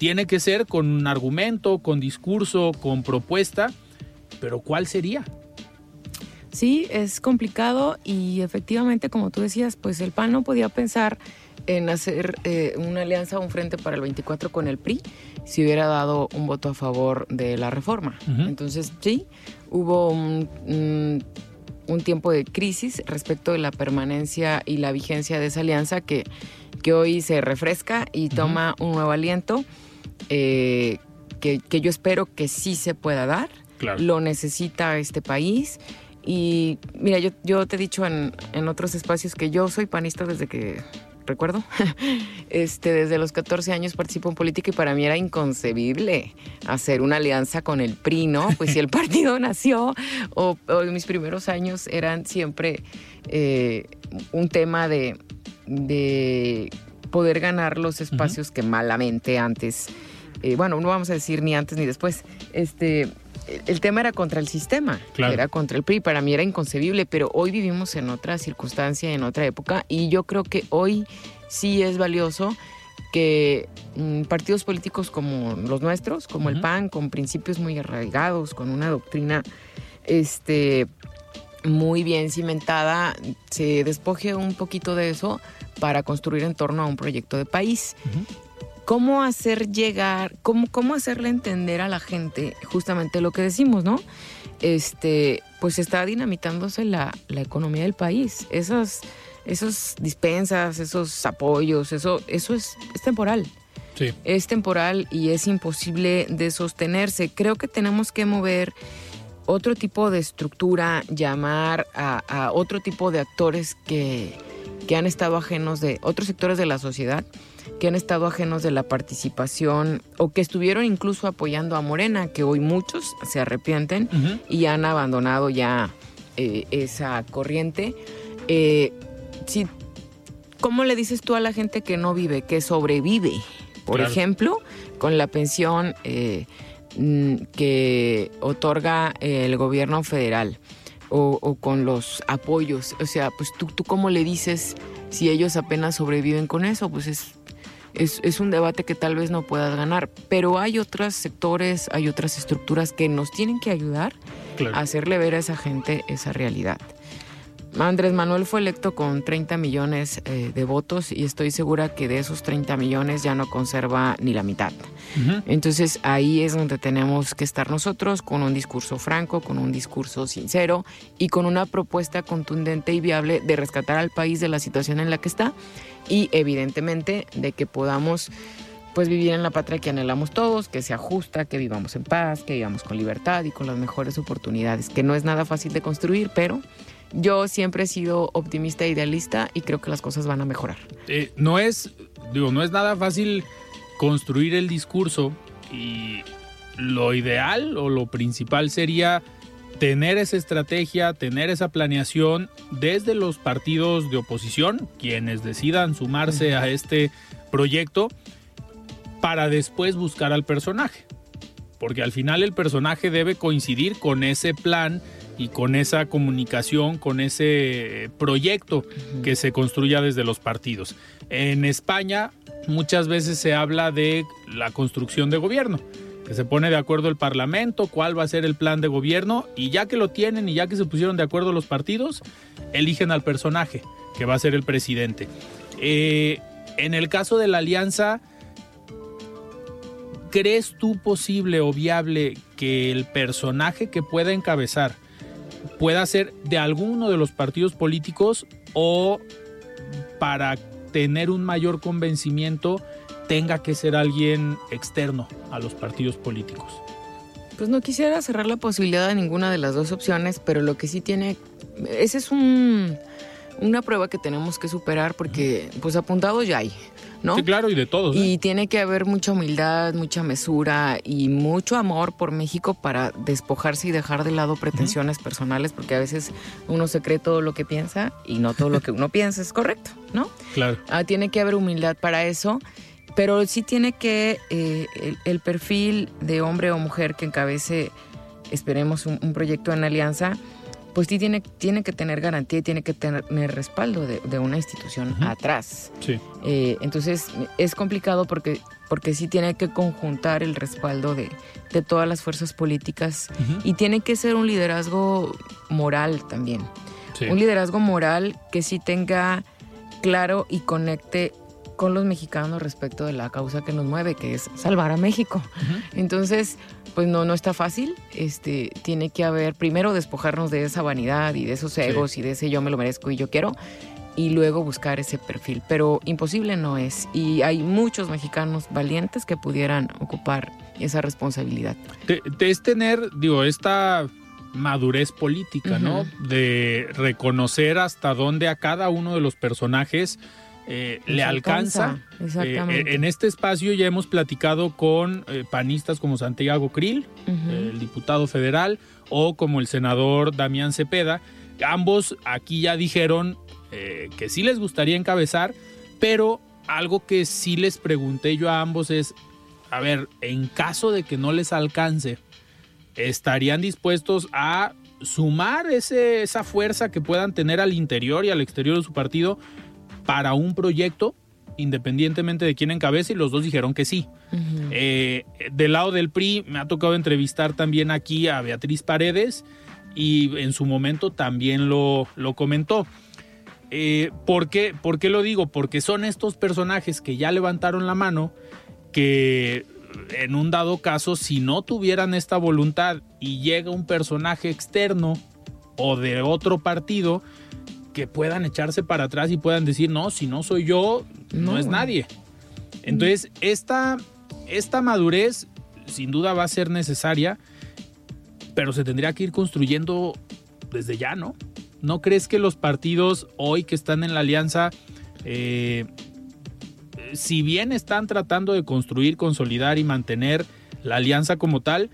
Tiene que ser con un argumento, con discurso, con propuesta, pero ¿cuál sería? Sí, es complicado y efectivamente, como tú decías, pues el PAN no podía pensar en hacer eh, una alianza, un frente para el 24 con el PRI, si hubiera dado un voto a favor de la reforma. Entonces, sí, hubo un, un, un, tiempo de crisis respecto de la permanencia y la vigencia de esa alianza que, que hoy se refresca y toma un nuevo aliento. Eh, que, que, yo espero que sí se pueda dar. Claro. Lo necesita este país. Y mira, yo, yo te he dicho en, en, otros espacios que yo soy panista desde que recuerdo. Este, desde los 14 años participo en política y para mí era inconcebible hacer una alianza con el PRI, ¿no? Pues si el partido nació o, o mis primeros años eran siempre eh, un tema de, de, poder ganar los espacios uh -huh. que malamente antes, eh, bueno, no vamos a decir ni antes ni después, este, el tema era contra el sistema, claro. era contra el PRI. Para mí era inconcebible, pero hoy vivimos en otra circunstancia, en otra época, y yo creo que hoy sí es valioso que mm, partidos políticos como los nuestros, como uh -huh. el PAN, con principios muy arraigados, con una doctrina este, muy bien cimentada, se despoje un poquito de eso para construir en torno a un proyecto de país. Uh -huh cómo hacer llegar, cómo, cómo hacerle entender a la gente justamente lo que decimos, ¿no? Este, pues está dinamitándose la, la economía del país. Esas, esas dispensas, esos apoyos, eso, eso es, es temporal. Sí. Es temporal y es imposible de sostenerse. Creo que tenemos que mover otro tipo de estructura, llamar a, a otro tipo de actores que, que han estado ajenos de otros sectores de la sociedad que han estado ajenos de la participación o que estuvieron incluso apoyando a Morena, que hoy muchos se arrepienten uh -huh. y han abandonado ya eh, esa corriente. Eh, si, ¿Cómo le dices tú a la gente que no vive, que sobrevive? Por claro. ejemplo, con la pensión eh, que otorga el gobierno federal o, con los apoyos. O sea, pues tú, tú cómo le dices si ellos apenas sobreviven con eso, pues es, es, un debate que tal vez no puedas ganar. Pero hay otros sectores, hay otras estructuras que nos tienen que ayudar a hacerle ver a esa gente esa realidad. Andrés Manuel fue electo con 30 millones eh, de votos y estoy segura que de esos 30 millones ya no conserva ni la mitad. Entonces ahí es donde tenemos que estar nosotros con un discurso franco, con un discurso sincero y con una propuesta contundente y viable de rescatar al país de la situación en la que está y evidentemente de que podamos pues vivir en la patria que anhelamos todos, que sea justa, que vivamos en paz, que vivamos con libertad y con las mejores oportunidades, que no es nada fácil de construir, pero yo siempre he sido optimista e idealista y creo que las cosas van a mejorar. Eh, no es, digo, no es nada fácil construir el discurso y lo ideal o lo principal sería tener esa estrategia, tener esa planeación desde los partidos de oposición, quienes decidan sumarse a este proyecto, para después buscar al personaje. Porque al final el personaje debe coincidir con ese plan y con esa comunicación, con ese proyecto que se construya desde los partidos. En España muchas veces se habla de la construcción de gobierno, que se pone de acuerdo el Parlamento, cuál va a ser el plan de gobierno y ya que lo tienen y ya que se pusieron de acuerdo los partidos, eligen al personaje, que va a ser el presidente. Eh, en el caso de la alianza, ¿crees tú posible o viable que el personaje que pueda encabezar pueda ser de alguno de los partidos políticos o para tener un mayor convencimiento tenga que ser alguien externo a los partidos políticos. Pues no quisiera cerrar la posibilidad de ninguna de las dos opciones, pero lo que sí tiene, ese es un, una prueba que tenemos que superar porque pues apuntados ya hay. ¿No? Sí, claro, y de todos. Y ¿eh? tiene que haber mucha humildad, mucha mesura y mucho amor por México para despojarse y dejar de lado pretensiones personales, porque a veces uno se cree todo lo que piensa y no todo lo que uno piensa es correcto, ¿no? Claro. Ah, tiene que haber humildad para eso, pero sí tiene que eh, el, perfil de hombre o mujer que encabece, esperemos, un proyecto en alianza pues sí tiene, tiene que tener garantía y tiene que tener, respaldo de, una institución atrás. Sí. Eh, entonces es complicado porque, porque sí tiene que conjuntar el respaldo de, todas las fuerzas políticas y tiene que ser un liderazgo moral también. Un liderazgo moral que sí tenga claro y conecte con los mexicanos respecto de la causa que nos mueve, que es salvar a México. Entonces, pues no, no está fácil. Este, tiene que haber, primero despojarnos de esa vanidad y de esos egos y de ese yo me lo merezco y yo quiero, y luego buscar ese perfil. Pero imposible no es. Y hay muchos mexicanos valientes que pudieran ocupar esa responsabilidad. De, es tener, digo, esta madurez política, ¿no? De reconocer hasta dónde a cada uno de los personajes eh, le alcanza. Eh, en este espacio ya hemos platicado con eh, panistas como Santiago Krill, el diputado federal, o como el senador Damián Cepeda. Ambos aquí ya dijeron que sí les gustaría encabezar, pero algo que sí les pregunté yo a ambos es, a ver, en caso de que no les alcance, ¿estarían dispuestos a sumar ese, esa fuerza que puedan tener al interior y al exterior de su partido para un proyecto independientemente de quién encabece y los dos dijeron que sí. Eh, del lado del PRI me ha tocado entrevistar también aquí a Beatriz Paredes y en su momento también lo, lo comentó. Eh, ¿por, qué, ¿Por qué lo digo? Porque son estos personajes que ya levantaron la mano que en un dado caso, si no tuvieran esta voluntad y llega un personaje externo o de otro partido, que puedan echarse para atrás y puedan decir, no, si no soy yo, no, es nadie. Entonces, esta, esta madurez sin duda va a ser necesaria, pero se tendría que ir construyendo desde ya, ¿no? ¿No crees que los partidos hoy que están en la alianza, eh, si bien están tratando de construir, consolidar y mantener la alianza como tal,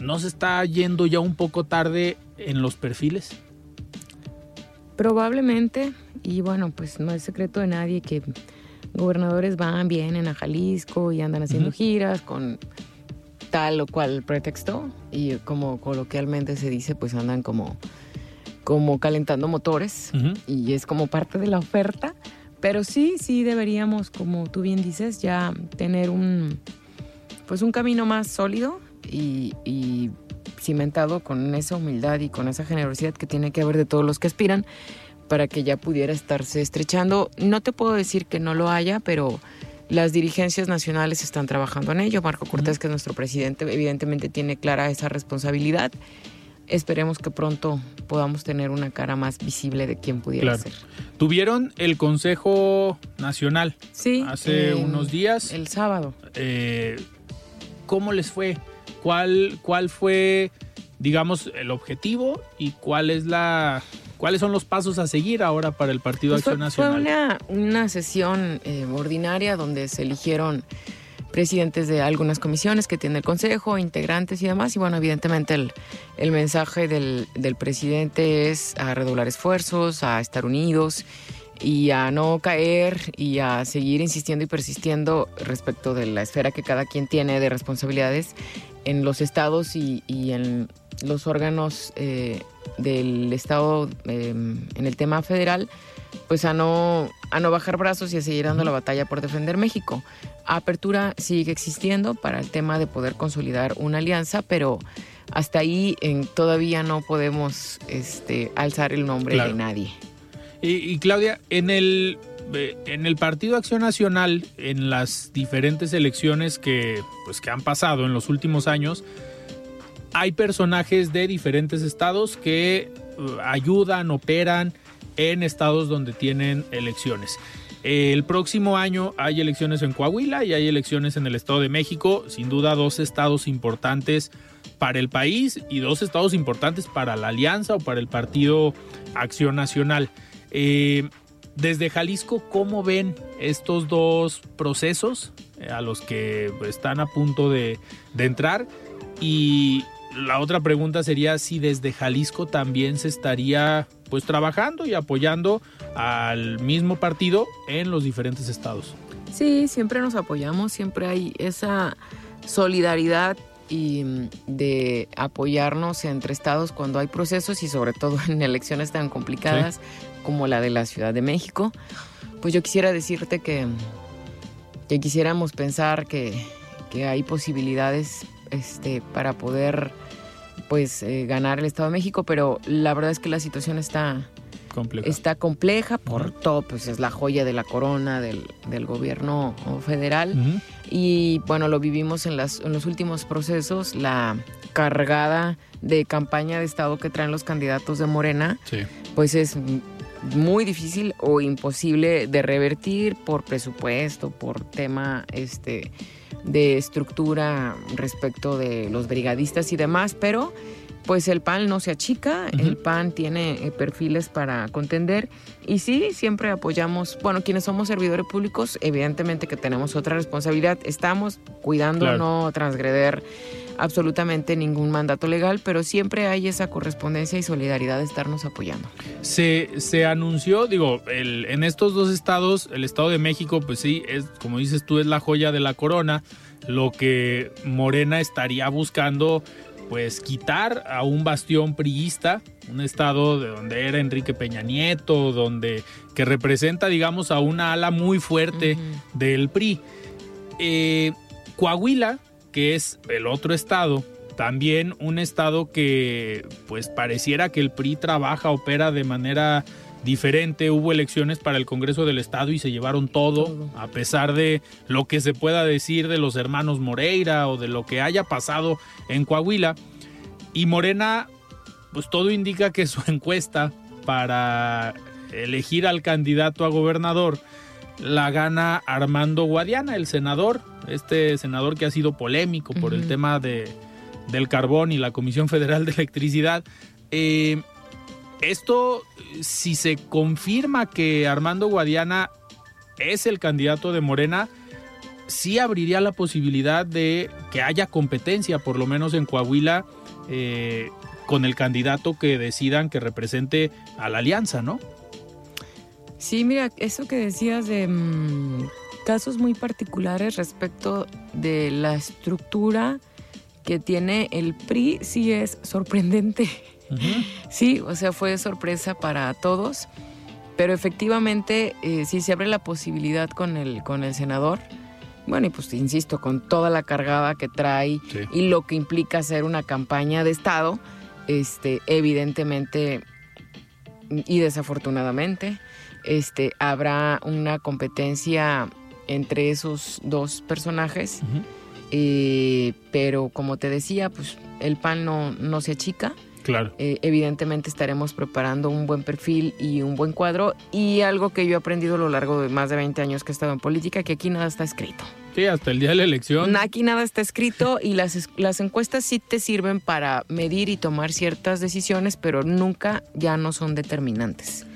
no se está yendo ya un poco tarde en los perfiles? Probablemente, y bueno, pues no es secreto de nadie que gobernadores van, vienen a Jalisco y andan haciendo giras con tal o cual pretexto y como coloquialmente se dice, pues andan como como calentando motores y es como parte de la oferta. Pero sí, sí deberíamos, como tú bien dices, ya tener un, pues un camino más sólido y, y cimentado con esa humildad y con esa generosidad que tiene que haber de todos los que aspiran para que ya pudiera estarse estrechando. No te puedo decir que no lo haya, pero las dirigencias nacionales están trabajando en ello. Marco Cortés, que es nuestro presidente, evidentemente tiene clara esa responsabilidad. Esperemos que pronto podamos tener una cara más visible de quién pudiera ser. Tuvieron el Consejo Nacional sí, hace unos días. El sábado. Eh, ¿Cómo les fue? ¿Cuál, ¿Cuál fue, digamos, el objetivo y cuál es la ¿Cuáles son los pasos a seguir ahora para el Partido pues Acción Nacional? Fue una, una sesión eh, ordinaria donde se eligieron presidentes de algunas comisiones que tiene el Consejo, integrantes y demás. Y bueno, evidentemente el, el mensaje del, del, presidente es a redoblar esfuerzos, a estar unidos y a no caer y a seguir insistiendo y persistiendo respecto de la esfera que cada quien tiene de responsabilidades en los estados y, y en los órganos eh, del Estado em, en el tema federal, pues a no, a no bajar brazos y a seguir dando la batalla por defender México. Apertura sigue existiendo para el tema de poder consolidar una alianza, pero hasta ahí en, todavía no podemos este, alzar el nombre de nadie. Y, Claudia, en el, en el Partido Acción Nacional, en las diferentes elecciones que, pues, que han pasado en los últimos años, hay personajes de diferentes estados que uh, ayudan, operan en estados donde tienen elecciones. El próximo año hay elecciones en Coahuila y hay elecciones en el Estado de México, sin duda dos estados importantes para el país y dos estados importantes para la alianza o para el Partido Acción Nacional. Eh, desde Jalisco, ¿cómo ven estos dos procesos eh, a los que están a punto de, de entrar? Y la otra pregunta sería si desde Jalisco también se estaría pues trabajando y apoyando al mismo partido en los diferentes estados. Sí, siempre nos apoyamos, siempre hay esa solidaridad y mm, de apoyarnos entre estados cuando hay procesos y sobre todo en elecciones tan complicadas como la de la Ciudad de México. Pues yo quisiera decirte que, que quisiéramos pensar que, que hay posibilidades este, para poder pues eh, ganar el Estado de México, pero la verdad es que la situación está compleja, está compleja por todo, pues es la joya de la corona del, gobierno federal. Y bueno, lo vivimos en, las, en los últimos procesos, la cargada de campaña de Estado que traen los candidatos de Morena, pues es muy difícil o imposible de revertir por presupuesto, por tema este de estructura respecto de los brigadistas y demás, pero pues el PAN no se achica, el PAN tiene eh, perfiles para contender y sí, siempre apoyamos, bueno, quienes somos servidores públicos, evidentemente que tenemos otra responsabilidad, estamos cuidando no transgreder absolutamente ningún mandato legal, pero siempre hay esa correspondencia y solidaridad de estarnos apoyando. Se, se anunció, digo, el, en estos dos estados, el Estado de México, pues sí, es como dices tú, es la joya de la corona, lo que Morena estaría buscando pues quitar a un bastión priista, un estado de donde era Enrique Peña Nieto, donde que representa digamos a una ala muy fuerte del PRI. Eh, Coahuila que es el otro estado, también un estado que pues pareciera que el PRI trabaja, opera de manera diferente. Hubo elecciones para el Congreso del Estado y se llevaron todo, a pesar de lo que se pueda decir de los hermanos Moreira o de lo que haya pasado en Coahuila. Y Morena, pues todo indica que su encuesta para elegir al candidato a gobernador la gana Armando Guadiana, el senador, este senador que ha sido polémico por el tema de, del carbón y la Comisión Federal de Electricidad. Eh, esto, si se confirma que Armando Guadiana es el candidato de Morena, sí abriría la posibilidad de que haya competencia, por lo menos en Coahuila, eh, con el candidato que decidan que represente a la alianza, ¿no? Sí, mira, eso que decías de mm, casos muy particulares respecto de la estructura que tiene el PRI, sí es sorprendente. Sí, o sea, fue sorpresa para todos, pero efectivamente eh, sí se abre la posibilidad con el, con el senador. Bueno, y pues insisto, con toda la cargada que trae Sí. y lo que implica hacer una campaña de Estado, este, evidentemente y desafortunadamente, este, habrá una competencia entre esos dos personajes. Eh, pero como te decía, pues el PAN no, no se achica. Claro. Eh, evidentemente estaremos preparando un buen perfil y un buen cuadro. Y algo que yo he aprendido a lo largo de más de 20 años que he estado en política, que aquí nada está escrito. Sí, hasta el día de la elección. Aquí nada está escrito y las, las encuestas sí te sirven para medir y tomar ciertas decisiones, pero nunca ya no son determinantes.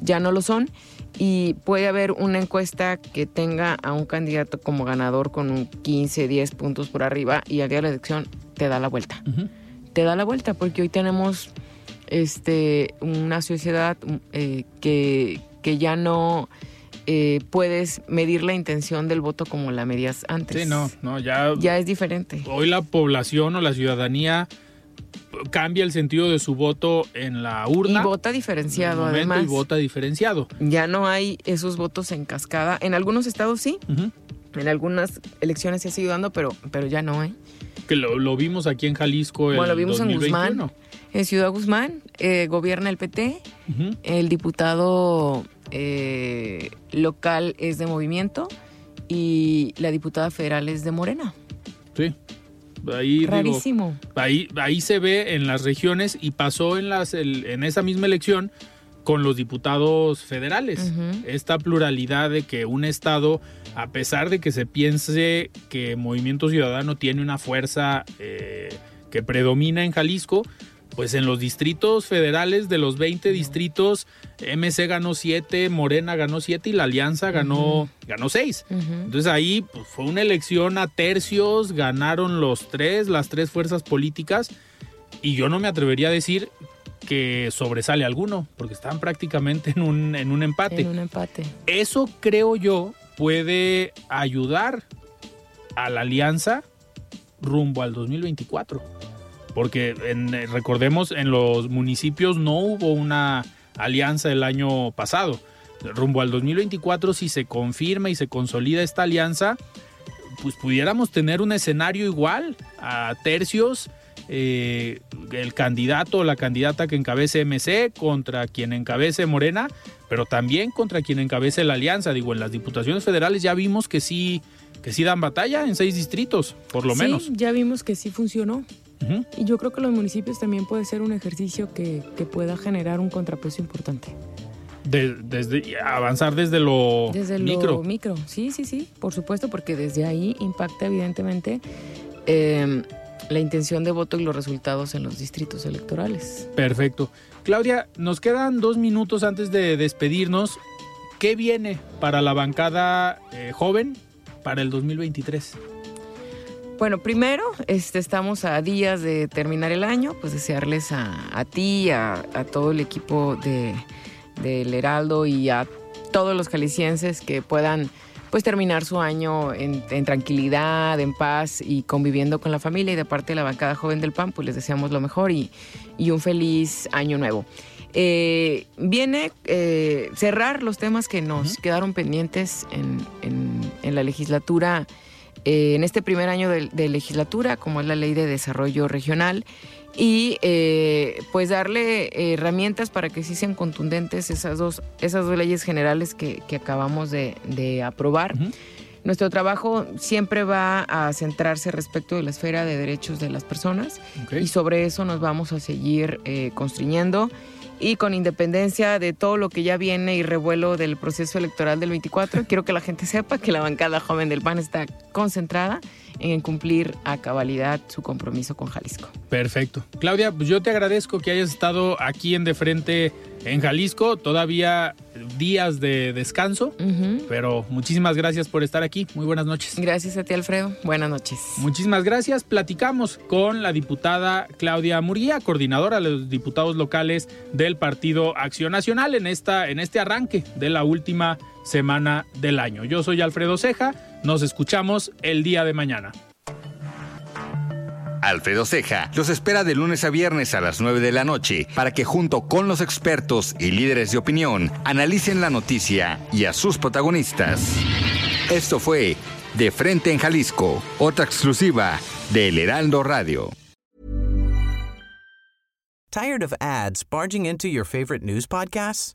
Ya no lo son y puede haber una encuesta que tenga a un candidato como ganador con un 15, 10 puntos por arriba y al día de la elección te da la vuelta. Te da la vuelta porque hoy tenemos este, una sociedad eh, que, que ya no eh, puedes medir la intención del voto como la medías antes. Sí, no, no, ya, Ya es diferente. hoy la población o la ciudadanía cambia el sentido de su voto en la Y urna. vota en el diferenciado, además. Y vota diferenciado. Ya no hay esos votos en cascada. En algunos estados sí, en algunas elecciones se ha sido dando, pero, pero ya no, ¿eh? Que lo, lo vimos aquí en Jalisco el Bueno, lo vimos en 2021. Guzmán. En Ciudad Guzmán eh, gobierna el PT, el diputado eh, local es de Movimiento y la diputada federal es de Morena. Sí. Ahí, digo, ahí, ahí se ve en las regiones y pasó en, las, el- en esa misma elección con los diputados federales. Esta pluralidad de que un Estado, a pesar de que se piense que Movimiento Ciudadano tiene una fuerza eh, que predomina en Jalisco, pues en los distritos federales, de los 20 distritos, MC ganó 7, Morena ganó 7 y la Alianza ganó, ganó 6. Ujú. Entonces ahí pues, fue una elección a tercios, ganaron los tres, las tres fuerzas políticas, y yo no me atrevería a decir que sobresale alguno, porque están prácticamente en un, en un empate. En un empate. Eso creo yo puede ayudar a la alianza rumbo al 2024. Porque en- eh, recordemos, en los municipios no hubo una alianza el año pasado. Rumbo al 2024, si se confirma y se consolida esta alianza, pues pudiéramos tener un escenario igual a tercios. eh, el candidato o la candidata que encabece MC contra quien encabece Morena, pero también contra quien encabece la alianza. Digo, en las diputaciones federales ya vimos que sí, que sí dan batalla en seis distritos, por lo Sí, menos. ya vimos que sí funcionó. Y yo creo que los municipios también puede ser un ejercicio que, que pueda generar un contrapeso importante. De- desde, avanzar desde lo Desde micro. lo micro, sí, sí, sí, por supuesto, porque desde ahí impacta evidentemente eh, la intención de voto y los resultados en los distritos electorales. Perfecto. Claudia, nos quedan dos minutos antes de despedirnos. ¿Qué viene para la bancada eh, joven para el 2023? Bueno, primero, este, estamos a días de terminar el año, pues desearles a, a ti, a, a todo el equipo de, del Heraldo y a todos los jaliscienses que puedan pues terminar su año en, en tranquilidad, en paz y conviviendo con la familia y de parte de la bancada joven del PAN, pues les deseamos lo mejor y, y un feliz año nuevo. Eh, viene eh, cerrar los temas que nos quedaron pendientes en, en- en la legislatura, eh, en este primer año de, de legislatura, como es la ley de desarrollo regional, y eh, pues darle herramientas para que sí sean contundentes esas dos, esas dos leyes generales que, acabamos de, aprobar. Nuestro trabajo siempre va a centrarse respecto de la esfera de derechos de las personas y sobre eso nos vamos a seguir eh, construyendo y con independencia de todo lo que ya viene y revuelo del proceso electoral del 24, quiero que la gente sepa que la bancada joven del PAN está concentrada en cumplir a cabalidad su compromiso con Jalisco. Perfecto. Claudia, pues yo te agradezco que hayas estado aquí en De Frente en Jalisco. Todavía días de descanso, pero muchísimas gracias por estar aquí. Muy buenas noches. Gracias a ti, Alfredo. Buenas noches. Muchísimas gracias. Platicamos con la diputada Claudia Murguía, coordinadora de los diputados locales del Partido Acción Nacional en, esta, en este arranque de la última semana del año. Yo soy Alfredo Ceja. Nos escuchamos el día de mañana. Alfredo Ceja los espera de lunes a viernes a las 9 de la noche para que junto con los expertos y líderes de opinión analicen la noticia y a sus protagonistas. Esto fue De Frente en Jalisco, otra exclusiva de El Heraldo Radio. Tired of ads barging into your favorite news podcasts?